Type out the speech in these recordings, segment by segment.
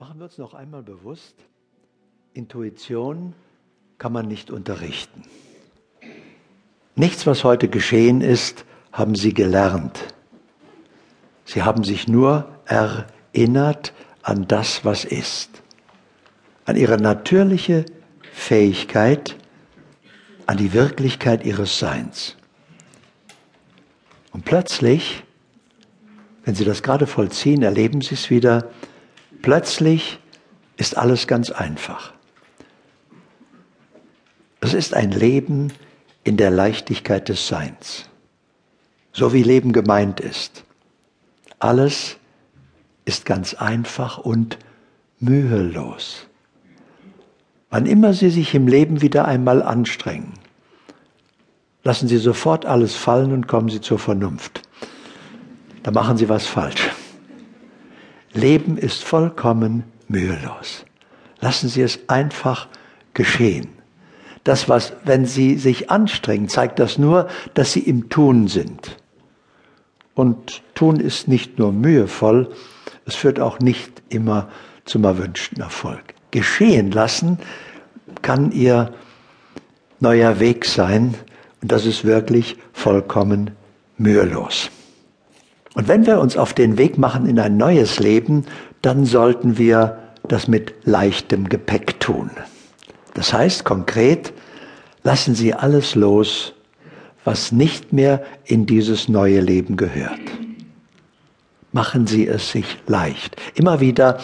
Machen wir uns noch einmal bewusst, Intuition kann man nicht unterrichten. Nichts, was heute geschehen ist, haben Sie gelernt. Sie haben sich nur erinnert an das, was ist. An Ihre natürliche Fähigkeit, an die Wirklichkeit Ihres Seins. Und plötzlich, wenn Sie das gerade vollziehen, erleben Sie es wieder, plötzlich ist alles ganz einfach. Es ist ein Leben in der Leichtigkeit des Seins, so wie Leben gemeint ist. Alles ist ganz einfach und mühelos. Wann immer Sie sich im Leben wieder einmal anstrengen, lassen Sie sofort alles fallen und kommen Sie zur Vernunft. Da machen Sie was falsch. Leben ist vollkommen mühelos. Lassen Sie es einfach geschehen. Das, was, wenn Sie sich anstrengen, zeigt das nur, dass Sie im Tun sind. Und Tun ist nicht nur mühevoll, es führt auch nicht immer zum erwünschten Erfolg. Geschehen lassen kann Ihr neuer Weg sein und das ist wirklich vollkommen mühelos. Und wenn wir uns auf den Weg machen in ein neues Leben, dann sollten wir das mit leichtem Gepäck tun. Das heißt konkret, lassen Sie alles los, was nicht mehr in dieses neue Leben gehört. Machen Sie es sich leicht. Immer wieder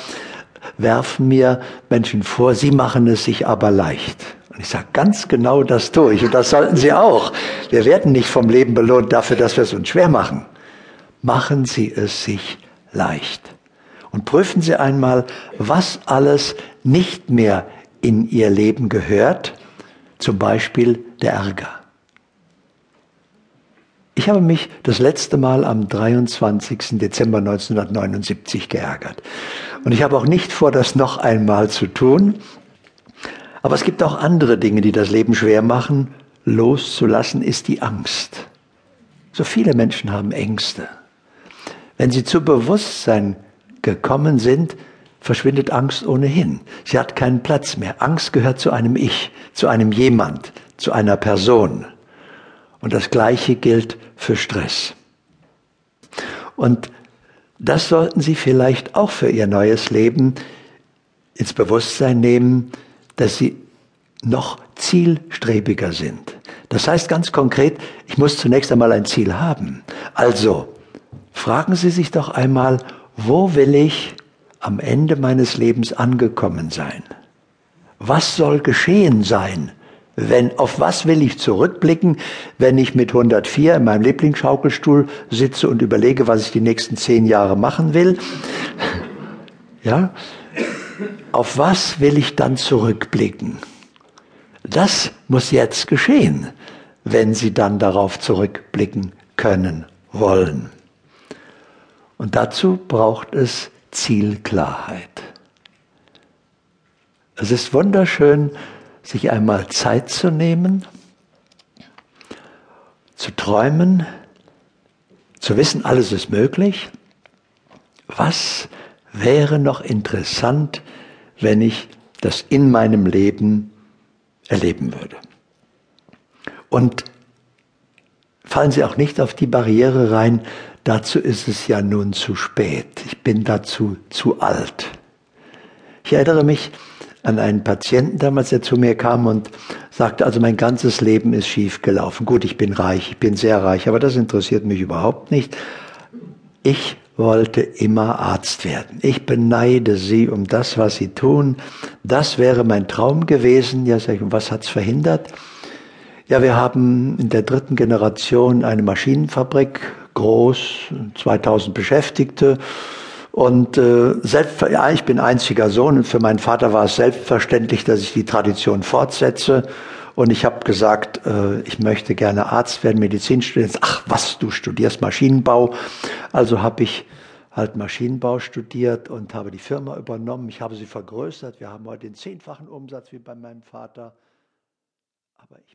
werfen mir Menschen vor, sie machen es sich aber leicht. Und ich sage, ganz genau das tue ich. Und das sollten Sie auch. Wir werden nicht vom Leben belohnt dafür, dass wir es uns schwer machen. Machen Sie es sich leicht. Und prüfen Sie einmal, was alles nicht mehr in Ihr Leben gehört. Zum Beispiel der Ärger. Ich habe mich das letzte Mal am 23. Dezember 1979 geärgert. Und ich habe auch nicht vor, das noch einmal zu tun. Aber es gibt auch andere Dinge, die das Leben schwer machen. Loszulassen ist die Angst. So viele Menschen haben Ängste. Wenn sie zu Bewusstsein gekommen sind, verschwindet Angst ohnehin. Sie hat keinen Platz mehr. Angst gehört zu einem Ich, zu einem Jemand, zu einer Person. Und das Gleiche gilt für Stress. Und das sollten Sie vielleicht auch für Ihr neues Leben ins Bewusstsein nehmen, dass Sie noch zielstrebiger sind. Das heißt ganz konkret, ich muss zunächst einmal ein Ziel haben. Also, fragen Sie sich doch einmal, wo will ich am Ende meines Lebens angekommen sein? Was soll geschehen sein? Wenn, auf was will ich zurückblicken, wenn ich mit 104 in meinem Lieblingsschaukelstuhl sitze und überlege, was ich die nächsten zehn Jahre machen will? Ja? Auf was will ich dann zurückblicken? Das muss jetzt geschehen, wenn Sie dann darauf zurückblicken können wollen. Und dazu braucht es Zielklarheit. Es ist wunderschön, sich einmal Zeit zu nehmen, zu träumen, zu wissen, alles ist möglich. Was wäre noch interessant, wenn ich das in meinem Leben erleben würde? Und fallen Sie auch nicht auf die Barriere rein, dazu ist es ja nun zu spät. Ich bin dazu zu alt. Ich erinnere mich, an einen Patienten damals, der zu mir kam und sagte, also mein ganzes Leben ist schief gelaufen. Gut, ich bin reich, ich bin sehr reich, aber das interessiert mich überhaupt nicht. Ich wollte immer Arzt werden. Ich beneide Sie um das, was Sie tun. Das wäre mein Traum gewesen. Ja, sag ich, und was hat's verhindert? Ja, wir haben in der dritten Generation eine Maschinenfabrik, groß, 2000 Beschäftigte. Und äh, selbst, ja, ich bin einziger Sohn und für meinen Vater war es selbstverständlich, dass ich die Tradition fortsetze. Und ich habe gesagt, äh, ich möchte gerne Arzt werden, Medizin studieren. Ach was, du studierst Maschinenbau. Also habe ich halt Maschinenbau studiert und habe die Firma übernommen. Ich habe sie vergrößert. Wir haben heute den zehnfachen Umsatz wie bei meinem Vater. Aber ich